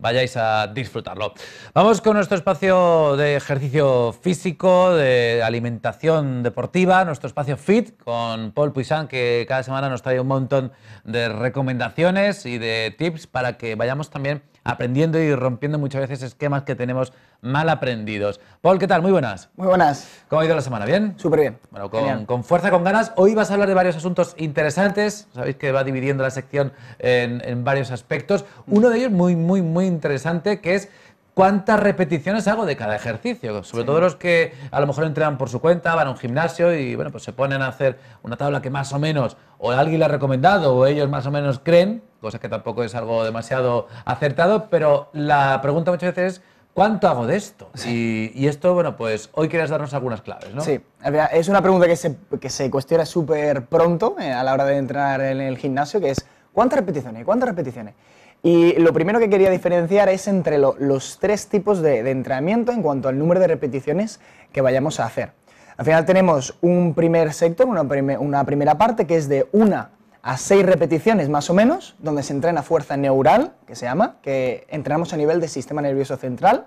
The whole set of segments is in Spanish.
vayáis a disfrutarlo. Vamos con nuestro espacio de ejercicio físico, de alimentación deportiva, nuestro espacio fit con Paul Puisan, que cada semana nos trae un montón de recomendaciones y de tips para que vayamos también aprendiendo y rompiendo muchas veces esquemas que tenemos mal aprendidos. Paul, ¿qué tal? Muy buenas. Muy buenas. ¿Cómo ha ido la semana? ¿Bien? Súper bien. Bueno, con, fuerza, con ganas. Hoy vas a hablar de varios asuntos interesantes. Sabéis que va dividiendo la sección en, varios aspectos. Uno de ellos muy, muy, muy interesante, que es cuántas repeticiones hago de cada ejercicio. Sobre todo los que a lo mejor entrenan por su cuenta, van a un gimnasio y bueno, pues se ponen a hacer una tabla que más o menos o alguien le ha recomendado o ellos más o menos creen, cosa que tampoco es algo demasiado acertado, pero la pregunta muchas veces es ¿Cuánto hago de esto? Y, esto, bueno, pues hoy quieres darnos algunas claves, ¿no? Sí, es una pregunta que se, que se cuestiona súper pronto eh, a la hora de entrar en el gimnasio, que es ¿cuántas repeticiones? ¿Cuántas repeticiones? Y lo primero que quería diferenciar es entre los tres tipos de, entrenamiento en cuanto al número de repeticiones que vayamos a hacer. Al final tenemos un primer sector, una, una primera parte que es de una a seis repeticiones más o menos, donde se entrena fuerza neural, que se llama, que entrenamos a nivel del sistema nervioso central.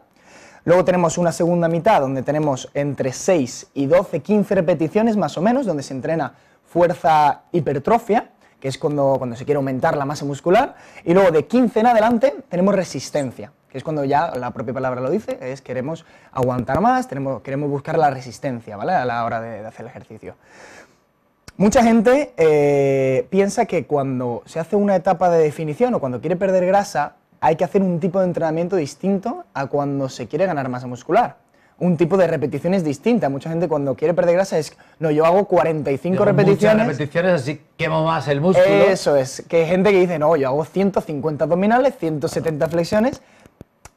Luego tenemos una segunda mitad donde tenemos entre 6 y 12, 15 repeticiones más o menos, donde se entrena fuerza hipertrofia, que es cuando, cuando se quiere aumentar la masa muscular. Y luego de 15 en adelante tenemos resistencia, que es cuando ya la propia palabra lo dice, es queremos aguantar más, queremos buscar la resistencia ¿vale? a la hora de hacer el ejercicio. Mucha gente eh, piensa que cuando se hace una etapa de definición o cuando quiere perder grasa, hay que hacer un tipo de entrenamiento distinto a cuando se quiere ganar masa muscular. Un tipo de repeticiones distinta. Mucha gente cuando quiere perder grasa es, no, yo hago 45 repeticiones. Muchas repeticiones, así quemo más el músculo. Eso es. Que hay gente que dice, no, yo hago 150 abdominales, 170 flexiones,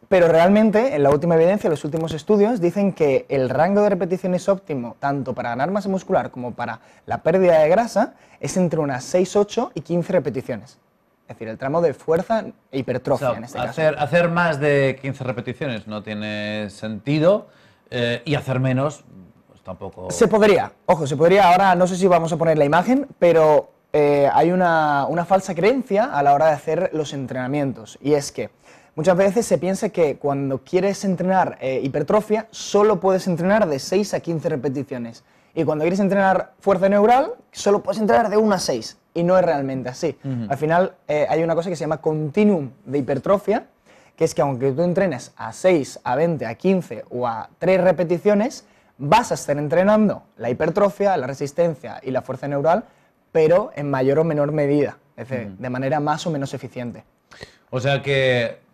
pero realmente, en la última evidencia, los últimos estudios dicen que el rango de repeticiones óptimo, tanto para ganar masa muscular como para la pérdida de grasa, es entre unas 6, 8 y 15 repeticiones. Es decir, el tramo de fuerza e hipertrofia en este hacer, caso. Hacer más de 15 repeticiones no tiene sentido eh, y hacer menos pues tampoco... Se podría, ojo, se podría, ahora no sé si vamos a poner la imagen, pero eh, hay una, una falsa creencia a la hora de hacer los entrenamientos y es que Muchas veces se piensa que cuando quieres entrenar eh, hipertrofia, solo puedes entrenar de 6 a 15 repeticiones. Y cuando quieres entrenar fuerza neural, solo puedes entrenar de 1 a 6. Y no es realmente así. Al final eh, hay una cosa que se llama continuum de hipertrofia, que es que aunque tú entrenes a 6, a 20, a 15 o a 3 repeticiones, vas a estar entrenando la hipertrofia, la resistencia y la fuerza neural, pero en mayor o menor medida, es decir, de manera más o menos eficiente. O sea que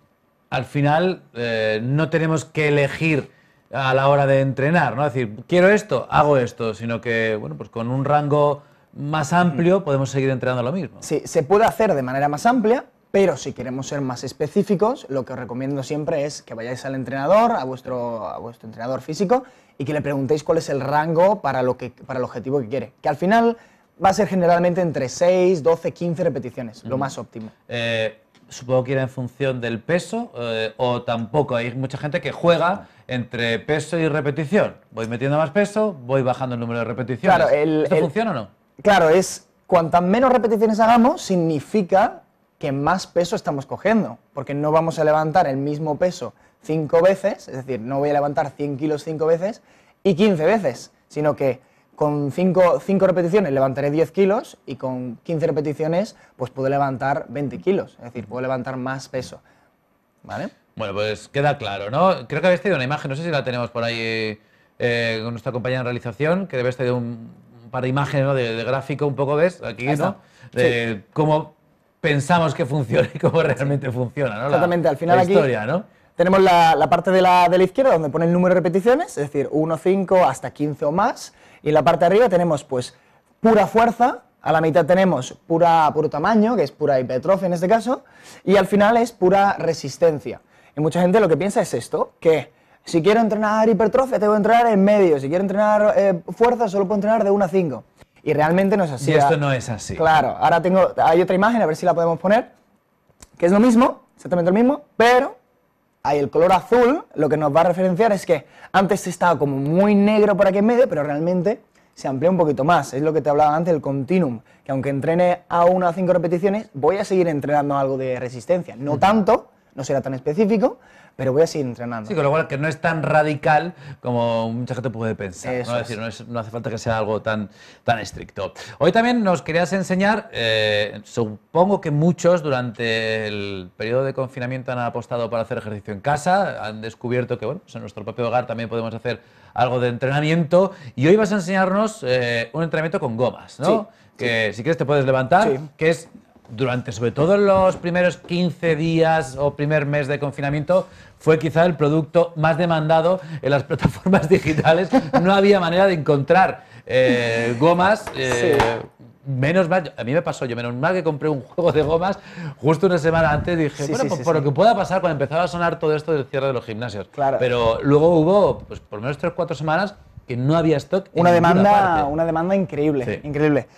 al final eh, no tenemos que elegir a la hora de entrenar, ¿no? Es decir, quiero esto, hago esto, sino que, bueno, pues con un rango más amplio podemos seguir entrenando lo mismo. Sí, se puede hacer de manera más amplia, pero si queremos ser más específicos, lo que os recomiendo siempre es que vayáis al entrenador, a vuestro, a vuestro entrenador físico, y que le preguntéis cuál es el rango para, lo que, para el objetivo que quiere. Que al final va a ser generalmente entre 6, 12, 15 repeticiones, lo más óptimo. Eh, supongo que irá en función del peso eh, o tampoco. Hay mucha gente que juega entre peso y repetición. Voy metiendo más peso, voy bajando el número de repeticiones. Claro, ¿Esto funciona o no? Claro, es cuantas menos repeticiones hagamos, significa que más peso estamos cogiendo, porque no vamos a levantar el mismo peso cinco veces, es decir, no voy a levantar 100 kilos cinco veces y 15 veces, sino que con 5 repeticiones levantaré 10 kilos y con 15 repeticiones pues puedo levantar 20 kilos, es decir, puedo levantar más peso. ¿Vale? Bueno, pues queda claro, ¿no? Creo que habéis tenido una imagen, no sé si la tenemos por ahí eh, con nuestra compañera en realización, que debéis tener un, par de imágenes ¿no? de, gráfico, un poco, ¿ves? Aquí, ¿no? De cómo pensamos que funciona y cómo realmente funciona, ¿no? Exactamente, al final aquí historia, ¿no? tenemos la, la parte de la, de la, izquierda donde pone el número de repeticiones, es decir, 1, 5, hasta 15 o más, y en la parte de arriba tenemos pues pura fuerza, a la mitad tenemos pura, puro tamaño, que es pura hipertrofia en este caso, y al final es pura resistencia. Y mucha gente lo que piensa es esto, que si quiero entrenar hipertrofia tengo que entrenar en medio, si quiero entrenar eh, fuerza solo puedo entrenar de 1 a 5. Y realmente no es así. Y esto no es así. Claro, ahora tengo, hay otra imagen, a ver si la podemos poner, que es lo mismo, exactamente lo mismo, pero hay el color azul, lo que nos va a referenciar es que antes estaba como muy negro por aquí en medio, pero realmente se amplía un poquito más. Es lo que te hablaba antes, el continuum, que aunque entrene a una o cinco repeticiones, voy a seguir entrenando algo de resistencia. No tanto, no será tan específico, pero voy a seguir entrenando. Sí, con lo cual que no es tan radical como mucha gente puede pensar. Eso ¿no? Es es. decir, no, es- no hace falta que sea algo tan, tan estricto. Hoy también nos querías enseñar, eh, supongo que muchos durante el periodo de confinamiento han apostado por hacer ejercicio en casa, han descubierto que bueno, pues en nuestro propio hogar también podemos hacer algo de entrenamiento y hoy vas a enseñarnos eh, un entrenamiento con gomas, ¿no? Sí, que si quieres te puedes levantar, Sí. que es durante sobre todo los primeros 15 días o primer mes de confinamiento fue quizá el producto más demandado en las plataformas digitales. No había manera de encontrar eh, gomas. eh, Menos mal, a mí me pasó, yo menos mal que compré un juego de gomas justo una semana antes dije, Sí, bueno, sí, por, sí, por sí. lo que pueda pasar cuando empezaba a sonar todo esto del cierre de los gimnasios. Claro. Pero luego hubo, pues por lo menos 3 4 semanas que no había stock. en una ninguna demanda, parte. una demanda increíble, Sí. increíble.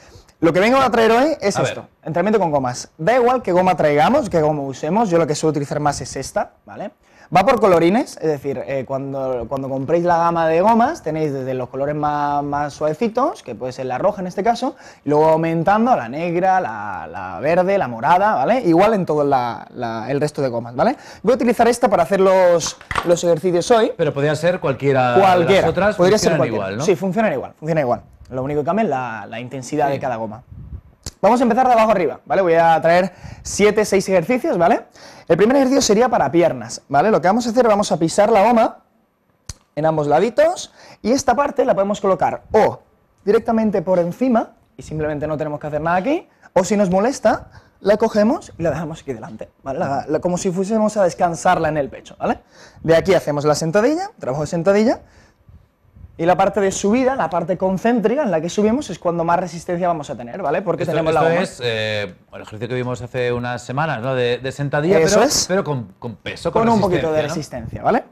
Lo que vengo a traer hoy es A esto, ver. entrenamiento con gomas. Da igual qué goma traigamos, qué goma usemos, yo lo que suelo utilizar más es esta, ¿vale? Va por colorines, es decir, eh, cuando, cuando compréis la gama de gomas tenéis desde los colores más, más suavecitos, que puede ser la roja en este caso, y luego aumentando a la negra, la, la verde, la morada, ¿vale? Igual en todo la- la- el resto de gomas, ¿vale? Voy a utilizar esta para hacer los, los ejercicios hoy. Pero podía ser cualquiera de Cualquiera. las otras, Podría ser cualquiera. igual, ¿no? Sí, funcionan igual, funciona igual. Lo único que cambia es la, la intensidad Sí. de cada goma. Vamos a empezar de abajo arriba, ¿vale? Voy a traer 7, 6 ejercicios, ¿vale? El primer ejercicio sería para piernas, ¿vale? Lo que vamos a hacer, vamos a pisar la goma en ambos laditos y esta parte la podemos colocar o directamente por encima y simplemente no tenemos que hacer nada aquí, o si nos molesta, la cogemos y la dejamos aquí delante, ¿vale? La- la- como si fuésemos a descansarla en el pecho, ¿vale? De aquí hacemos la sentadilla, trabajo de sentadilla, y la parte de subida, la parte concéntrica en la que subimos es cuando más resistencia vamos a tener, ¿vale? Porque Esto, tenemos esto la goma. es eh, el ejercicio que vimos hace unas semanas, ¿no? De, de sentadilla, Eso pero, es. pero con, con peso, con, con un poquito de ¿no? resistencia, ¿vale?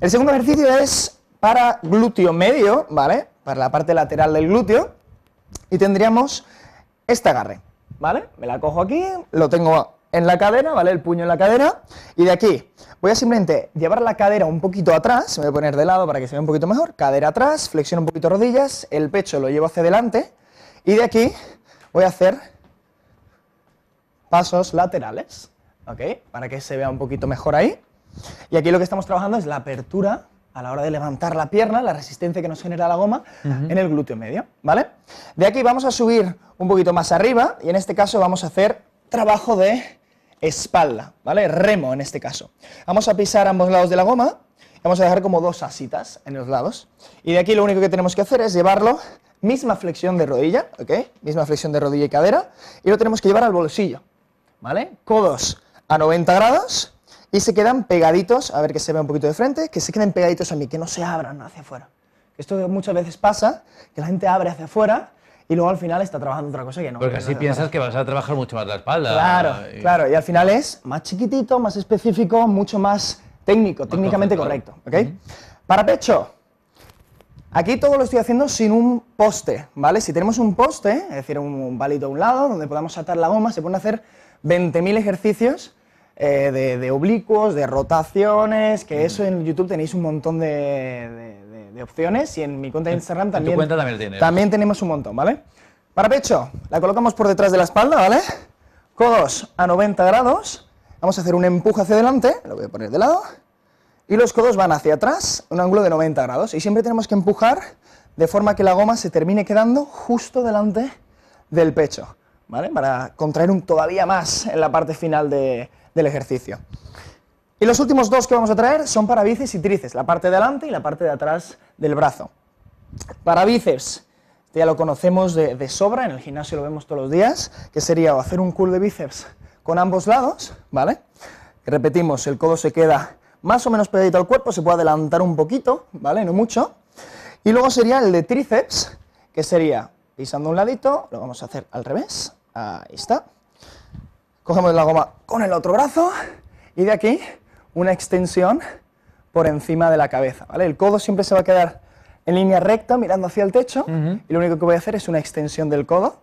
El segundo ejercicio es para glúteo medio, ¿vale? Para la parte lateral del glúteo. Y tendríamos este agarre, ¿vale? Me la cojo aquí, lo tengo en la cadera, ¿vale? El puño en la cadera. Y de aquí voy a simplemente llevar la cadera un poquito atrás, me voy a poner de lado para que se vea un poquito mejor. Cadera atrás, flexiono un poquito rodillas, el pecho lo llevo hacia adelante. Y de aquí voy a hacer pasos laterales, ¿ok? Para que se vea un poquito mejor ahí. Y aquí lo que estamos trabajando es la apertura a la hora de levantar la pierna, la resistencia que nos genera la goma en el glúteo medio, ¿vale? De aquí vamos a subir un poquito más arriba y en este caso vamos a hacer trabajo de espalda, ¿vale? Remo en este caso. Vamos a pisar ambos lados de la goma vamos a dejar como dos asitas en los lados. Y de aquí lo único que tenemos que hacer es llevarlo, misma flexión de rodilla, ¿ok? Misma flexión de rodilla y cadera, y lo tenemos que llevar al bolsillo, ¿vale? Codos a 90 grados y se quedan pegaditos, a ver que se vea un poquito de frente, que se queden pegaditos a mí, que no se abran hacia afuera. Esto muchas veces pasa, que la gente abre hacia afuera y luego al final está trabajando otra cosa que no. Porque que así no- piensas que vas a trabajar mucho más la espalda. Claro, Y- claro, y al final es más chiquitito, más específico, mucho más técnico, técnicamente correcto, ¿ok? Para pecho, aquí todo lo estoy haciendo sin un poste, ¿vale? Si tenemos un poste, es decir, un, un palito a un lado donde podamos atar la goma, se pueden hacer 20.000 ejercicios eh, de, de oblicuos, de rotaciones, que eso en YouTube tenéis un montón de, de- de- de opciones y en mi cuenta de Instagram también, cuenta también tenemos un montón, ¿vale? Para pecho, la colocamos por detrás de la espalda, ¿vale? Codos a 90 grados. Vamos a hacer un empuje hacia adelante, lo voy a poner de lado. Y los codos van hacia atrás, un ángulo de 90 grados. Y siempre tenemos que empujar de forma que la goma se termine quedando justo delante del pecho, ¿vale? Para contraer un todavía más en la parte final de- del ejercicio. Y los últimos dos que vamos a traer son para bíceps y tríceps, la parte de y la parte de atrás del brazo. Para bíceps, este ya lo conocemos de, sobra, en el gimnasio lo vemos todos los días, que sería hacer un curl de bíceps con ambos lados, ¿vale? Repetimos, el codo se queda más o menos pegadito al cuerpo, se puede adelantar un poquito, ¿vale? No mucho. Y luego sería el de tríceps, que sería pisando un ladito, lo vamos a hacer al revés, ahí está. Cogemos la goma con el otro brazo y de aquí una extensión por encima de la cabeza, ¿vale? El codo siempre se va a quedar en línea recta mirando hacia el techo y lo único que voy a hacer es una extensión del codo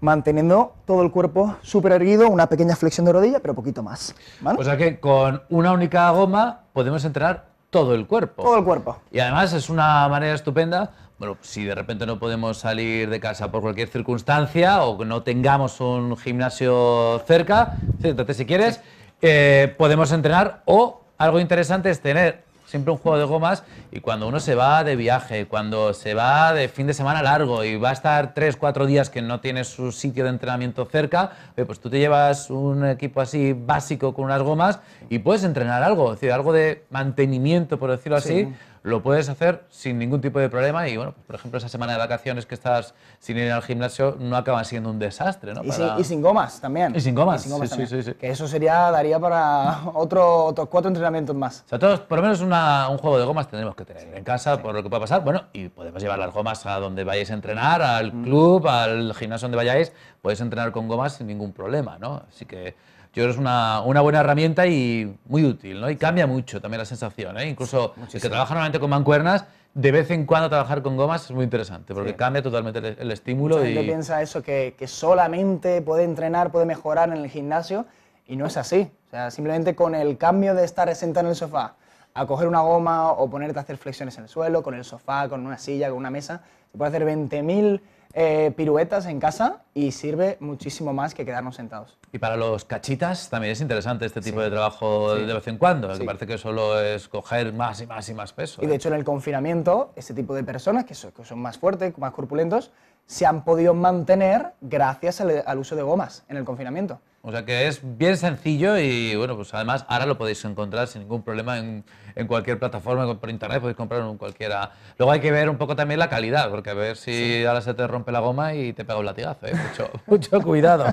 manteniendo todo el cuerpo súper erguido, una pequeña flexión de rodilla, pero poquito más, ¿vale? O sea que con una única goma podemos entrenar todo el cuerpo. todo el cuerpo. Y además es una manera estupenda, bueno, si de repente no podemos salir de casa por cualquier circunstancia o no tengamos un gimnasio cerca, siéntate si quieres eh, podemos entrenar o algo interesante es tener siempre un juego de gomas y cuando uno se va de viaje, cuando se va de fin de semana largo y va a estar tres, cuatro días que no tiene su sitio de entrenamiento cerca, pues tú te llevas un equipo así básico con unas gomas y puedes entrenar algo, es decir, algo de mantenimiento, por decirlo así lo puedes hacer sin ningún tipo de problema y, bueno, por ejemplo, esa semana de vacaciones que estás sin ir al gimnasio no acaba siendo un desastre, ¿no? Y, sin, gomas también. Y sin gomas, sí, sí, sí, Que eso sería, daría para otro, otros cuatro entrenamientos más. O sea, todos, por lo menos un juego de gomas tendremos que tener en casa por lo que pueda pasar. Bueno, y podemos llevar las gomas a donde vayáis a entrenar, al mm. club, al gimnasio donde vayáis, podéis entrenar con gomas sin ningún problema, ¿no? Así que yo creo que es una, una, buena herramienta y muy útil, ¿no? Y cambia mucho también la sensación, ¿eh? Incluso el que trabaja normalmente con mancuernas, de vez en cuando trabajar con gomas es muy interesante, porque cambia totalmente el, estímulo. Mucha y... gente piensa eso, que, que, solamente puede entrenar, puede mejorar en el gimnasio, y no es así. O sea, simplemente con el cambio de estar sentado en el sofá a coger una goma o ponerte a hacer flexiones en el suelo, con el sofá, con una silla, con una mesa, se puede hacer 20.000 eh, piruetas en casa y sirve muchísimo más que quedarnos sentados. Y para los cachitas también es interesante este tipo de trabajo de vez en cuando, que parece que solo es coger más y más y más peso. Y de ¿eh? hecho en el confinamiento, este tipo de personas que son, que son más fuertes, más corpulentos, se han podido mantener gracias al uso de gomas en el confinamiento. O sea que es bien sencillo y bueno, pues además ahora lo podéis encontrar sin ningún problema en, en cualquier plataforma, por internet podéis comprarlo en cualquiera. Luego hay que ver un poco también la calidad, porque a ver si ahora se te rompe la goma y te pega un latigazo, ¿eh? mucho, mucho cuidado.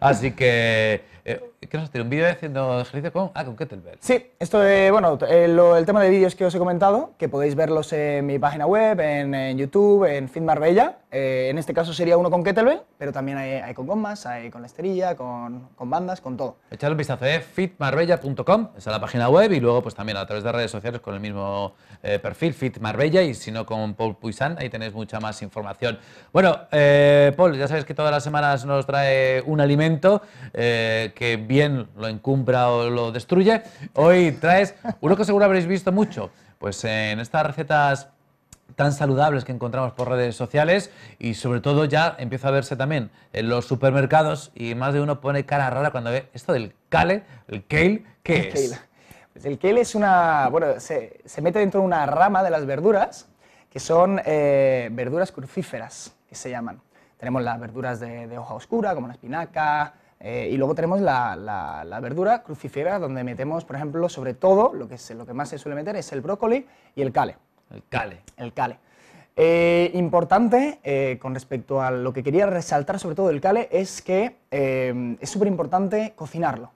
Así que que eh, ¿Qué nos tiene? ¿Un vídeo haciendo ejercicio con, ah, con kettlebell? Sí, esto de, bueno, el, tema de vídeos que os he comentado, que podéis verlos en mi página web, en, YouTube, en Fit Marbella. Eh, en este caso sería uno con kettlebell, pero también hay, con gomas, hay con la esterilla, con, con bandas, con todo. Echadle un vistazo, ¿eh? fitmarbella.com, esa es la página web, y luego pues también a través de redes sociales con el mismo eh, perfil, Fit Marbella, y si no con Paul Puisan, ahí tenéis mucha más información. Bueno, Paul, ya sabes que todas las semanas nos trae un alimento que bien lo encumbra o lo destruye. Hoy traes uno que seguro habréis visto mucho, pues en estas recetas tan saludables que encontramos por redes sociales y sobre todo ya empieza a verse también en los supermercados y más de uno pone cara rara cuando ve esto del kale, el kale, ¿qué es? Pues el kale es una, bueno, se, se, mete dentro de una rama de las verduras que son eh, verduras crucíferas, que se llaman. Tenemos las verduras de, de hoja oscura, como la espinaca, eh, y luego tenemos la, la, verdura crucífera, donde metemos, por ejemplo, sobre todo, lo que, es, lo que más se suele meter es el brócoli y el cale. El cale. El cale. Eh, importante, eh, con respecto a lo que quería resaltar sobre todo del cale, es que es súper importante cocinarlo.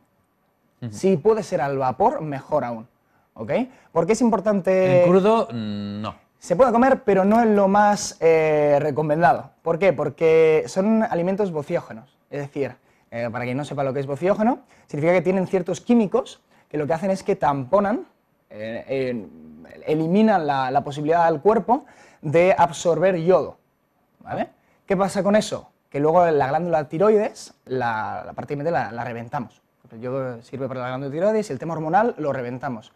Si puede ser al vapor, mejor aún. ¿Ok? Porque es importante... En crudo, no. Se puede comer, pero no es lo más recomendado. ¿Por qué? Porque son alimentos bociógenos. Es decir, eh, para quien no sepa lo que es bociógeno, significa que tienen ciertos químicos que lo que hacen es que tamponan, eh, eliminan la, posibilidad del cuerpo de absorber yodo. ¿vale? ¿Qué pasa con eso? Que luego la glándula tiroides, la, parte de la, la reventamos. El yodo sirve para la glándula tiroides y el tema hormonal lo reventamos.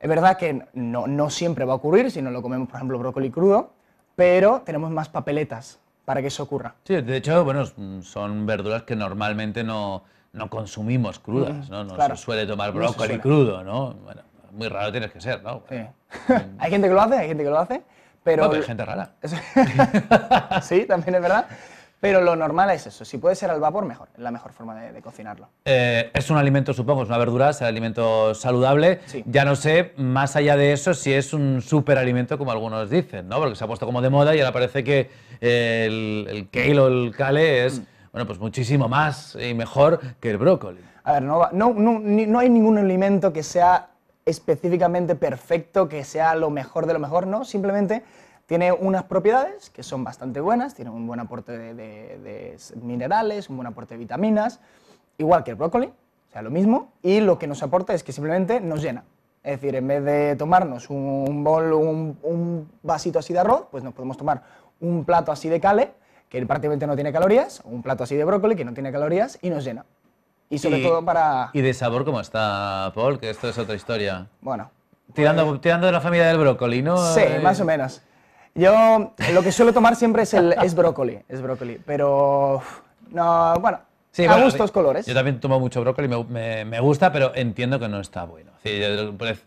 Es verdad que no, no siempre va a ocurrir si no lo comemos, por ejemplo, brócoli crudo, pero tenemos más papeletas para que eso ocurra. Sí, de hecho, bueno, son verduras que normalmente no, no consumimos crudas, ¿no? No se suele tomar brócoli crudo, ¿no? Bueno, muy raro tienes que ser, ¿no? Sí. hay gente que lo hace, hay gente que lo hace, pero... hay gente rara. sí, también es verdad. Pero lo normal es eso, si puede ser al vapor, mejor, es la mejor forma de, cocinarlo. Eh, es un alimento, supongo, es una verdura, es un alimento saludable. Ya no sé, más allá de eso, si es un superalimento como algunos dicen, ¿no? Porque se ha puesto como de moda y ahora parece que el, el kale o el kale es, mm. bueno, pues muchísimo más y mejor que el brócoli. A ver, no, no, no, no hay ningún alimento que sea específicamente perfecto, que sea lo mejor de lo mejor, ¿no? Simplemente tiene unas propiedades que son bastante buenas, tiene un buen aporte de, minerales, un buen aporte de vitaminas, igual que el brócoli, o sea, lo mismo, y lo que nos aporta es que simplemente nos llena. Es decir, en vez de tomarnos un bol, un, un vasito así de arroz, pues nos podemos tomar un plato así de cale, que prácticamente no tiene calorías, o un plato así de brócoli, que no tiene calorías, y nos llena. Y sobre todo para... ¿Y de sabor cómo está, Paul? Que esto es otra historia. Bueno. Tirando, pues tirando de la familia del brócoli, ¿no? Sí, eh, más o menos. Yo lo que suelo tomar siempre es, el, es brócoli, es brócoli, pero no, bueno, Sí, a bueno, gustos colores. Yo también tomo mucho brócoli, me, me- me gusta, pero entiendo que no está bueno. Sí, yo- pues,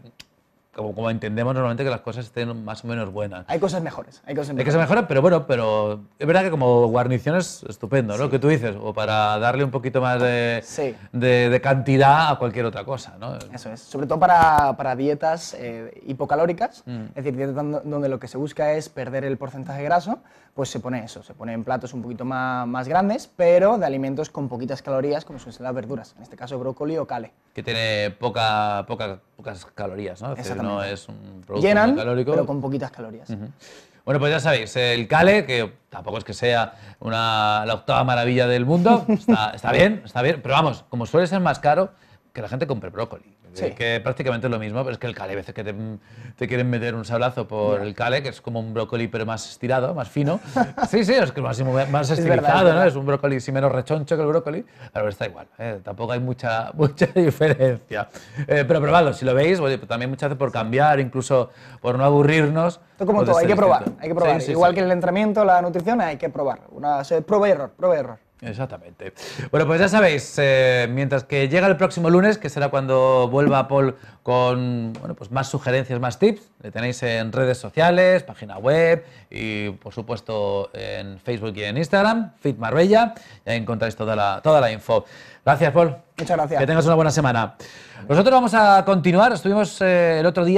como, como entendemos normalmente que las cosas estén más o menos buenas. Hay cosas mejores. Hay cosas Hay que mejores. pero bueno, pero es verdad que como guarnición es estupendo, ¿no? Lo que tú dices, o para darle un poquito más de, Sí. de, de cantidad a cualquier otra cosa, ¿no? Eso es, sobre todo para, para dietas eh, hipocalóricas, Mm. es decir, dietas don- donde lo que se busca es perder el porcentaje graso, pues se pone eso, se pone en platos un poquito más, más grandes, pero de alimentos con poquitas calorías, como suelen ser las verduras, en este caso brócoli o cale. Que tiene poca, poca- pocas calorías, ¿no? Es decir, no es un producto Llenan, calórico. pero con poquitas calorías. Bueno, pues ya sabéis, el Cale, que tampoco es que sea una, la octava maravilla del mundo, está, está bien, está bien, pero vamos, como suele ser más caro, que la gente compre brócoli. Sí. Que prácticamente es lo mismo, pero es que el Cale, a veces que te, te quieren meter un sablazo por el Cale, que es como un brócoli pero más estirado, más fino. Sí, sí, es que más, más Es estilizado, verdad, es ¿no? Es un brócoli sí menos rechoncho que el brócoli, pero está igual, ¿eh? tampoco hay mucha, mucha diferencia. Eh, pero probadlo, si lo veis, oye, pues también muchas veces por cambiar, incluso por no aburrirnos. Esto como puede todo, hay que probar, distinto. hay que probar. Sí, sí, Igual que el entrenamiento, la nutrición, hay que probar. Una, prueba y error, prueba y error. Exactamente. Bueno, pues ya sabéis, eh, mientras que llega el próximo lunes, que será cuando vuelva Paul con bueno, pues más sugerencias, más tips, le tenéis en redes sociales, página web y por supuesto en Facebook y en Instagram, Fit Marbella, y ahí encontráis toda la, toda la info. Gracias, Paul. Muchas gracias. Que tengas una buena semana. Nosotros vamos a continuar, estuvimos eh, el otro día